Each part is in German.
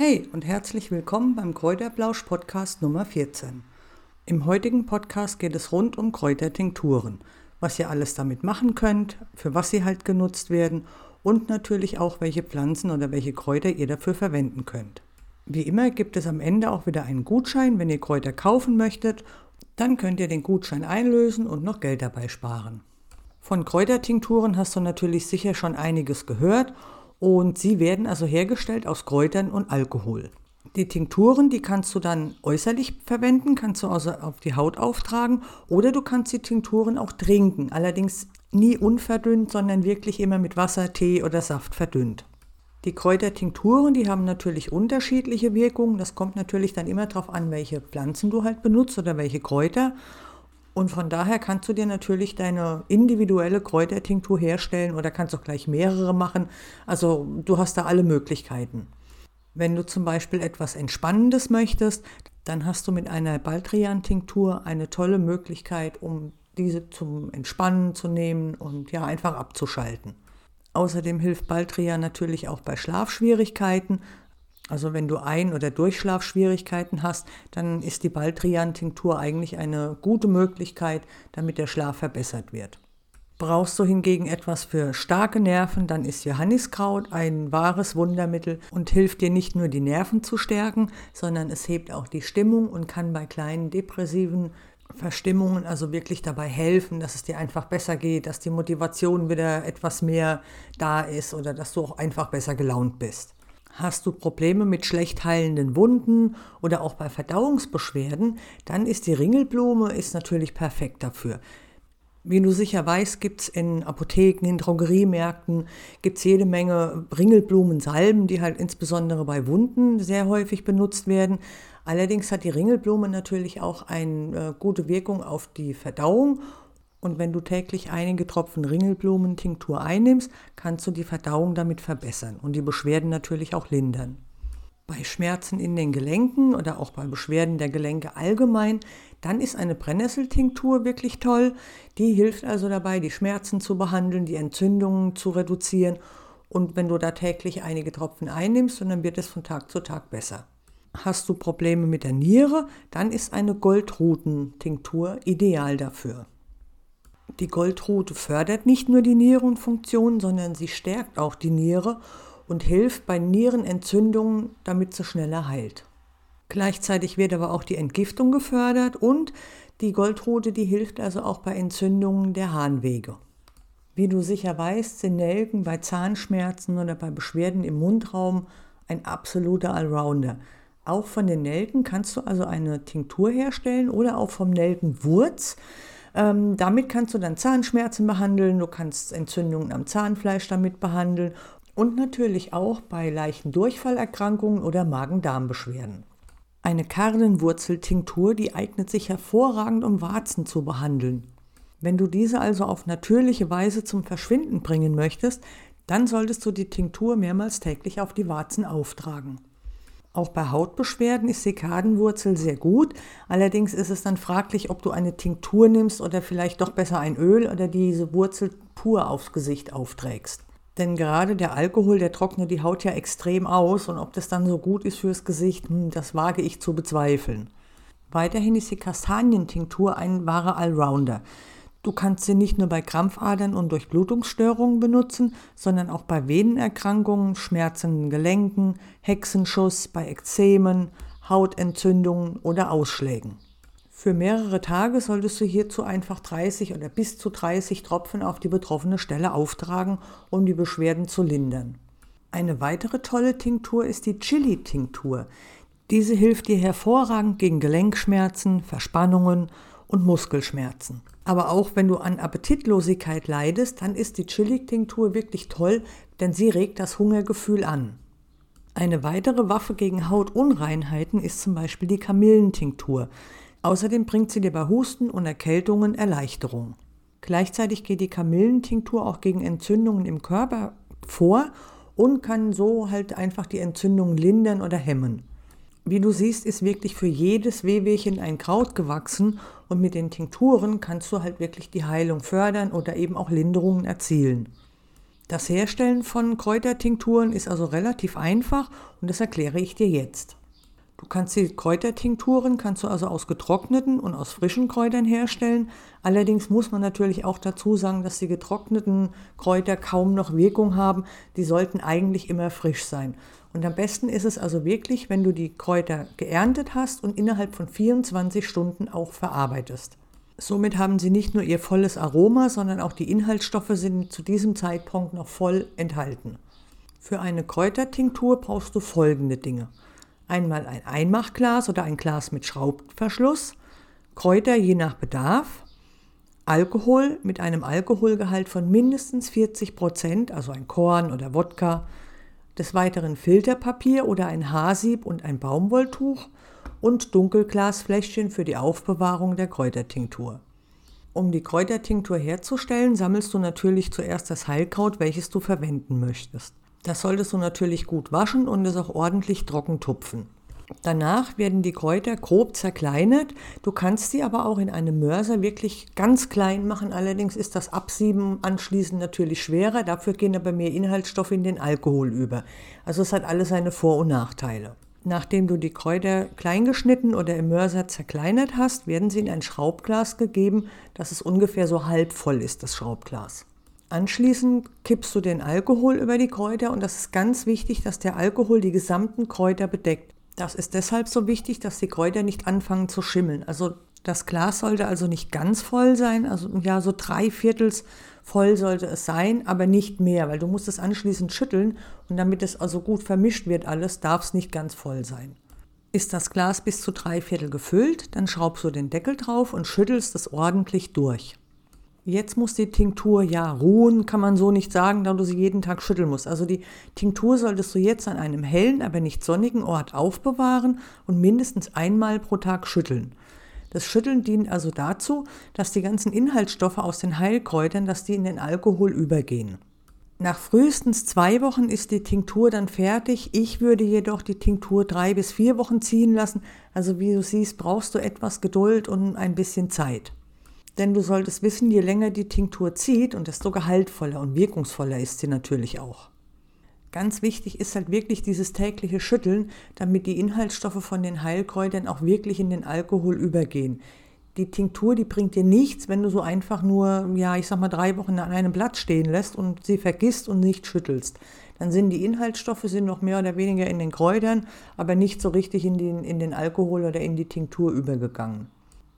Hey und herzlich willkommen beim Kräuterblausch Podcast Nummer 14. Im heutigen Podcast geht es rund um Kräutertinkturen, was ihr alles damit machen könnt, für was sie halt genutzt werden und natürlich auch welche Pflanzen oder welche Kräuter ihr dafür verwenden könnt. Wie immer gibt es am Ende auch wieder einen Gutschein, wenn ihr Kräuter kaufen möchtet, dann könnt ihr den Gutschein einlösen und noch Geld dabei sparen. Von Kräutertinkturen hast du natürlich sicher schon einiges gehört und sie werden also hergestellt aus Kräutern und Alkohol. Die Tinkturen, die kannst du dann äußerlich verwenden, kannst du also auf die Haut auftragen oder du kannst die Tinkturen auch trinken, allerdings nie unverdünnt, sondern wirklich immer mit Wasser, Tee oder Saft verdünnt. Die Kräutertinkturen, die haben natürlich unterschiedliche Wirkungen. Das kommt natürlich dann immer darauf an, welche Pflanzen du halt benutzt oder welche Kräuter. Und von daher kannst du dir natürlich deine individuelle Kräutertinktur herstellen oder kannst auch gleich mehrere machen. Also du hast da alle Möglichkeiten. Wenn du zum Beispiel etwas Entspannendes möchtest, dann hast du mit einer Baldrian-Tinktur eine tolle Möglichkeit, um diese zum Entspannen zu nehmen und ja einfach abzuschalten. Außerdem hilft Baldrian natürlich auch bei Schlafschwierigkeiten, also wenn du Ein- oder Durchschlafschwierigkeiten hast, dann ist die Baldrian-Tinktur eigentlich eine gute Möglichkeit, damit der Schlaf verbessert wird. Brauchst du hingegen etwas für starke Nerven, dann ist Johanniskraut ein wahres Wundermittel und hilft dir nicht nur die Nerven zu stärken, sondern es hebt auch die Stimmung und kann bei kleinen depressiven Verstimmungen also wirklich dabei helfen, dass es dir einfach besser geht, dass die Motivation wieder etwas mehr da ist oder dass du auch einfach besser gelaunt bist. Hast du Probleme mit schlecht heilenden Wunden oder auch bei Verdauungsbeschwerden, dann ist die Ringelblume ist natürlich perfekt dafür. Wie du sicher weißt, gibt es in Apotheken, in Drogeriemärkten, gibt es jede Menge Ringelblumensalben, die halt insbesondere bei Wunden sehr häufig benutzt werden. Allerdings hat die Ringelblume natürlich auch eine äh, gute Wirkung auf die Verdauung und wenn du täglich einige Tropfen Ringelblumentinktur einnimmst, kannst du die Verdauung damit verbessern und die Beschwerden natürlich auch lindern. Bei Schmerzen in den Gelenken oder auch bei Beschwerden der Gelenke allgemein, dann ist eine Brennnesseltinktur wirklich toll. Die hilft also dabei, die Schmerzen zu behandeln, die Entzündungen zu reduzieren. Und wenn du da täglich einige Tropfen einnimmst, dann wird es von Tag zu Tag besser. Hast du Probleme mit der Niere, dann ist eine Goldrutentinktur ideal dafür. Die Goldrute fördert nicht nur die Nierenfunktion, sondern sie stärkt auch die Niere und hilft bei Nierenentzündungen, damit sie schneller heilt. Gleichzeitig wird aber auch die Entgiftung gefördert und die Goldrute, die hilft also auch bei Entzündungen der Harnwege. Wie du sicher weißt, sind Nelken bei Zahnschmerzen oder bei Beschwerden im Mundraum ein absoluter Allrounder. Auch von den Nelken kannst du also eine Tinktur herstellen oder auch vom Nelkenwurz. Ähm, damit kannst du dann Zahnschmerzen behandeln, du kannst Entzündungen am Zahnfleisch damit behandeln und natürlich auch bei leichten Durchfallerkrankungen oder Magen-Darm-Beschwerden. Eine Kardenwurzeltinktur, die eignet sich hervorragend, um Warzen zu behandeln. Wenn du diese also auf natürliche Weise zum Verschwinden bringen möchtest, dann solltest du die Tinktur mehrmals täglich auf die Warzen auftragen. Auch bei Hautbeschwerden ist Sekadenwurzel sehr gut. Allerdings ist es dann fraglich, ob du eine Tinktur nimmst oder vielleicht doch besser ein Öl oder diese Wurzel pur aufs Gesicht aufträgst. Denn gerade der Alkohol, der trocknet die Haut ja extrem aus und ob das dann so gut ist fürs Gesicht, hm, das wage ich zu bezweifeln. Weiterhin ist die Kastanientinktur ein wahrer Allrounder. Du kannst sie nicht nur bei Krampfadern und Durchblutungsstörungen benutzen, sondern auch bei Venenerkrankungen, schmerzenden Gelenken, Hexenschuss, bei Ekzemen, Hautentzündungen oder Ausschlägen. Für mehrere Tage solltest du hierzu einfach 30 oder bis zu 30 Tropfen auf die betroffene Stelle auftragen, um die Beschwerden zu lindern. Eine weitere tolle Tinktur ist die Chili-Tinktur. Diese hilft dir hervorragend gegen Gelenkschmerzen, Verspannungen und Muskelschmerzen. Aber auch wenn du an Appetitlosigkeit leidest, dann ist die Chili-Tinktur wirklich toll, denn sie regt das Hungergefühl an. Eine weitere Waffe gegen Hautunreinheiten ist zum Beispiel die Kamillentinktur. Außerdem bringt sie dir bei Husten und Erkältungen Erleichterung. Gleichzeitig geht die Kamillentinktur auch gegen Entzündungen im Körper vor und kann so halt einfach die Entzündung lindern oder hemmen. Wie du siehst, ist wirklich für jedes Wehwehchen ein Kraut gewachsen und mit den Tinkturen kannst du halt wirklich die Heilung fördern oder eben auch Linderungen erzielen. Das Herstellen von Kräutertinkturen ist also relativ einfach und das erkläre ich dir jetzt. Du kannst die Kräutertinkturen kannst du also aus getrockneten und aus frischen Kräutern herstellen. Allerdings muss man natürlich auch dazu sagen, dass die getrockneten Kräuter kaum noch Wirkung haben. Die sollten eigentlich immer frisch sein. Und am besten ist es also wirklich, wenn du die Kräuter geerntet hast und innerhalb von 24 Stunden auch verarbeitest. Somit haben sie nicht nur ihr volles Aroma, sondern auch die Inhaltsstoffe sind zu diesem Zeitpunkt noch voll enthalten. Für eine Kräutertinktur brauchst du folgende Dinge. Einmal ein Einmachglas oder ein Glas mit Schraubverschluss, Kräuter je nach Bedarf, Alkohol mit einem Alkoholgehalt von mindestens 40 Prozent, also ein Korn oder Wodka, des Weiteren Filterpapier oder ein Haarsieb und ein Baumwolltuch und Dunkelglasfläschchen für die Aufbewahrung der Kräutertinktur. Um die Kräutertinktur herzustellen, sammelst du natürlich zuerst das Heilkraut, welches du verwenden möchtest. Das solltest du natürlich gut waschen und es auch ordentlich trocken tupfen. Danach werden die Kräuter grob zerkleinert. Du kannst sie aber auch in einem Mörser wirklich ganz klein machen. Allerdings ist das Absieben anschließend natürlich schwerer. Dafür gehen aber mehr Inhaltsstoffe in den Alkohol über. Also es hat alles seine Vor- und Nachteile. Nachdem du die Kräuter kleingeschnitten oder im Mörser zerkleinert hast, werden sie in ein Schraubglas gegeben, dass es ungefähr so halb voll ist, das Schraubglas. Anschließend kippst du den Alkohol über die Kräuter und das ist ganz wichtig, dass der Alkohol die gesamten Kräuter bedeckt. Das ist deshalb so wichtig, dass die Kräuter nicht anfangen zu schimmeln. Also das Glas sollte also nicht ganz voll sein, also ja, so drei Viertels voll sollte es sein, aber nicht mehr, weil du musst es anschließend schütteln und damit es also gut vermischt wird alles, darf es nicht ganz voll sein. Ist das Glas bis zu drei Viertel gefüllt, dann schraubst du den Deckel drauf und schüttelst es ordentlich durch. Jetzt muss die Tinktur ja ruhen, kann man so nicht sagen, da du sie jeden Tag schütteln musst. Also die Tinktur solltest du jetzt an einem hellen, aber nicht sonnigen Ort aufbewahren und mindestens einmal pro Tag schütteln. Das Schütteln dient also dazu, dass die ganzen Inhaltsstoffe aus den Heilkräutern, dass die in den Alkohol übergehen. Nach frühestens zwei Wochen ist die Tinktur dann fertig. Ich würde jedoch die Tinktur drei bis vier Wochen ziehen lassen. Also wie du siehst, brauchst du etwas Geduld und ein bisschen Zeit. Denn du solltest wissen, je länger die Tinktur zieht und desto gehaltvoller und wirkungsvoller ist sie natürlich auch. Ganz wichtig ist halt wirklich dieses tägliche Schütteln, damit die Inhaltsstoffe von den Heilkräutern auch wirklich in den Alkohol übergehen. Die Tinktur, die bringt dir nichts, wenn du so einfach nur, ja, ich sag mal, drei Wochen an einem Blatt stehen lässt und sie vergisst und nicht schüttelst. Dann sind die Inhaltsstoffe sind noch mehr oder weniger in den Kräutern, aber nicht so richtig in den, in den Alkohol oder in die Tinktur übergegangen.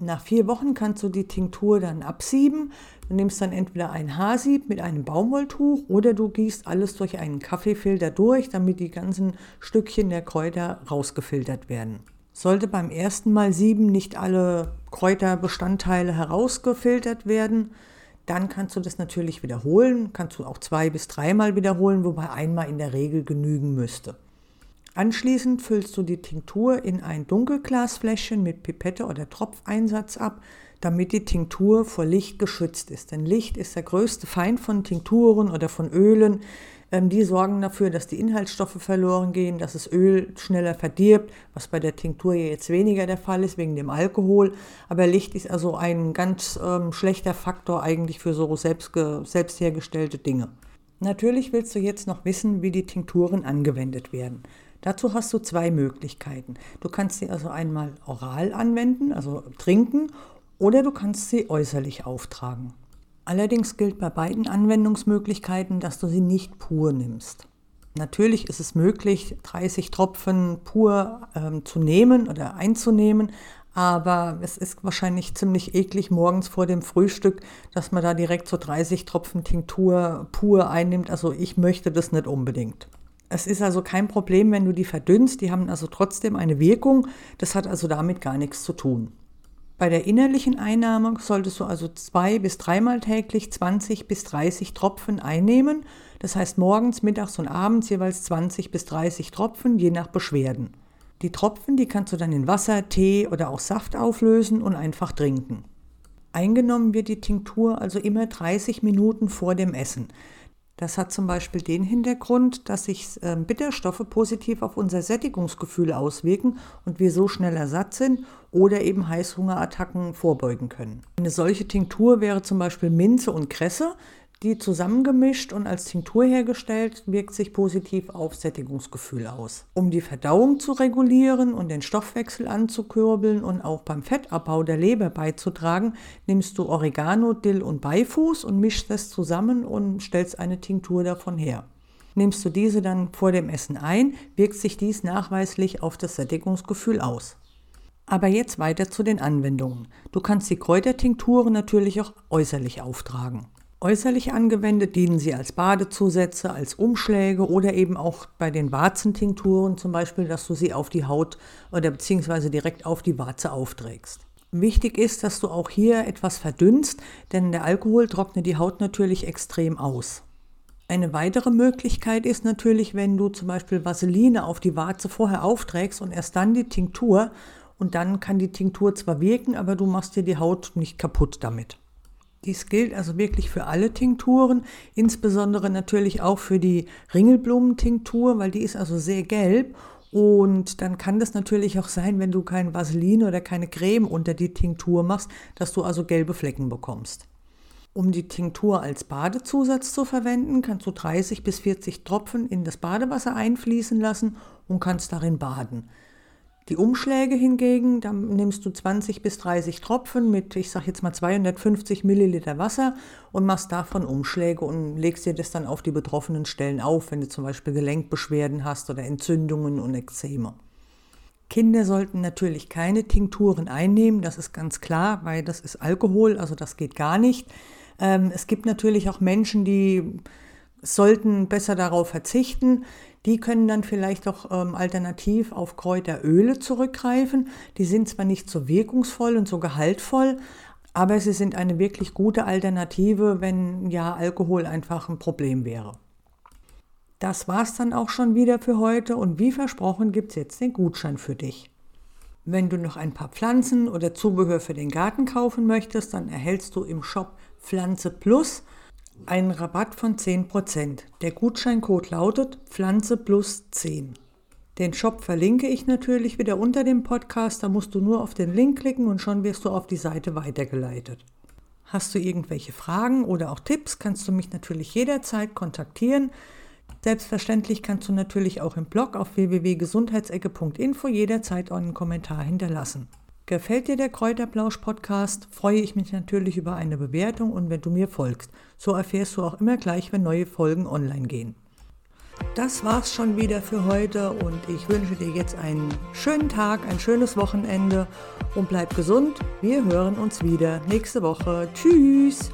Nach vier Wochen kannst du die Tinktur dann absieben. Du nimmst dann entweder ein Haarsieb mit einem Baumwolltuch oder du gießt alles durch einen Kaffeefilter durch, damit die ganzen Stückchen der Kräuter rausgefiltert werden. Sollte beim ersten Mal sieben nicht alle Kräuterbestandteile herausgefiltert werden, dann kannst du das natürlich wiederholen. Kannst du auch zwei bis dreimal wiederholen, wobei einmal in der Regel genügen müsste. Anschließend füllst du die Tinktur in ein Dunkelglasfläschchen mit Pipette oder Tropfeinsatz ab, damit die Tinktur vor Licht geschützt ist. Denn Licht ist der größte Feind von Tinkturen oder von Ölen. Ähm, die sorgen dafür, dass die Inhaltsstoffe verloren gehen, dass das Öl schneller verdirbt, was bei der Tinktur jetzt weniger der Fall ist wegen dem Alkohol. Aber Licht ist also ein ganz ähm, schlechter Faktor eigentlich für so selbst, selbst hergestellte Dinge. Natürlich willst du jetzt noch wissen, wie die Tinkturen angewendet werden. Dazu hast du zwei Möglichkeiten. Du kannst sie also einmal oral anwenden, also trinken, oder du kannst sie äußerlich auftragen. Allerdings gilt bei beiden Anwendungsmöglichkeiten, dass du sie nicht pur nimmst. Natürlich ist es möglich, 30 Tropfen pur ähm, zu nehmen oder einzunehmen, aber es ist wahrscheinlich ziemlich eklig morgens vor dem Frühstück, dass man da direkt so 30 Tropfen Tinktur pur einnimmt. Also ich möchte das nicht unbedingt. Es ist also kein Problem, wenn du die verdünnst. Die haben also trotzdem eine Wirkung. Das hat also damit gar nichts zu tun. Bei der innerlichen Einnahme solltest du also zwei bis dreimal täglich 20 bis 30 Tropfen einnehmen. Das heißt morgens, mittags und abends jeweils 20 bis 30 Tropfen, je nach Beschwerden. Die Tropfen, die kannst du dann in Wasser, Tee oder auch Saft auflösen und einfach trinken. Eingenommen wird die Tinktur also immer 30 Minuten vor dem Essen. Das hat zum Beispiel den Hintergrund, dass sich äh, Bitterstoffe positiv auf unser Sättigungsgefühl auswirken und wir so schneller satt sind oder eben Heißhungerattacken vorbeugen können. Eine solche Tinktur wäre zum Beispiel Minze und Kresse. Die zusammengemischt und als Tinktur hergestellt wirkt sich positiv auf Sättigungsgefühl aus. Um die Verdauung zu regulieren und den Stoffwechsel anzukurbeln und auch beim Fettabbau der Leber beizutragen, nimmst du Oregano, Dill und Beifuß und mischst das zusammen und stellst eine Tinktur davon her. Nimmst du diese dann vor dem Essen ein, wirkt sich dies nachweislich auf das Sättigungsgefühl aus. Aber jetzt weiter zu den Anwendungen. Du kannst die Kräutertinkturen natürlich auch äußerlich auftragen. Äußerlich angewendet dienen sie als Badezusätze, als Umschläge oder eben auch bei den Warzentinkturen zum Beispiel, dass du sie auf die Haut oder beziehungsweise direkt auf die Warze aufträgst. Wichtig ist, dass du auch hier etwas verdünnst, denn der Alkohol trocknet die Haut natürlich extrem aus. Eine weitere Möglichkeit ist natürlich, wenn du zum Beispiel Vaseline auf die Warze vorher aufträgst und erst dann die Tinktur und dann kann die Tinktur zwar wirken, aber du machst dir die Haut nicht kaputt damit. Dies gilt also wirklich für alle Tinkturen, insbesondere natürlich auch für die Ringelblumentinktur, weil die ist also sehr gelb. Und dann kann das natürlich auch sein, wenn du kein Vaseline oder keine Creme unter die Tinktur machst, dass du also gelbe Flecken bekommst. Um die Tinktur als Badezusatz zu verwenden, kannst du 30 bis 40 Tropfen in das Badewasser einfließen lassen und kannst darin baden. Die Umschläge hingegen, da nimmst du 20 bis 30 Tropfen mit, ich sage jetzt mal 250 Milliliter Wasser und machst davon Umschläge und legst dir das dann auf die betroffenen Stellen auf, wenn du zum Beispiel Gelenkbeschwerden hast oder Entzündungen und Ekzeme. Kinder sollten natürlich keine Tinkturen einnehmen, das ist ganz klar, weil das ist Alkohol, also das geht gar nicht. Ähm, es gibt natürlich auch Menschen, die sollten besser darauf verzichten. Die können dann vielleicht auch ähm, alternativ auf Kräuteröle zurückgreifen. Die sind zwar nicht so wirkungsvoll und so gehaltvoll, aber sie sind eine wirklich gute Alternative, wenn ja Alkohol einfach ein Problem wäre. Das war's dann auch schon wieder für heute und wie versprochen gibt es jetzt den Gutschein für dich. Wenn du noch ein paar Pflanzen oder Zubehör für den Garten kaufen möchtest, dann erhältst du im Shop Pflanze Plus einen Rabatt von 10%. Der Gutscheincode lautet Pflanze plus 10. Den Shop verlinke ich natürlich wieder unter dem Podcast. Da musst du nur auf den Link klicken und schon wirst du auf die Seite weitergeleitet. Hast du irgendwelche Fragen oder auch Tipps, kannst du mich natürlich jederzeit kontaktieren. Selbstverständlich kannst du natürlich auch im Blog auf www.gesundheitsecke.info jederzeit einen Kommentar hinterlassen. Gefällt dir der Kräuterblausch-Podcast, freue ich mich natürlich über eine Bewertung und wenn du mir folgst. So erfährst du auch immer gleich, wenn neue Folgen online gehen. Das war's schon wieder für heute und ich wünsche dir jetzt einen schönen Tag, ein schönes Wochenende und bleib gesund. Wir hören uns wieder nächste Woche. Tschüss!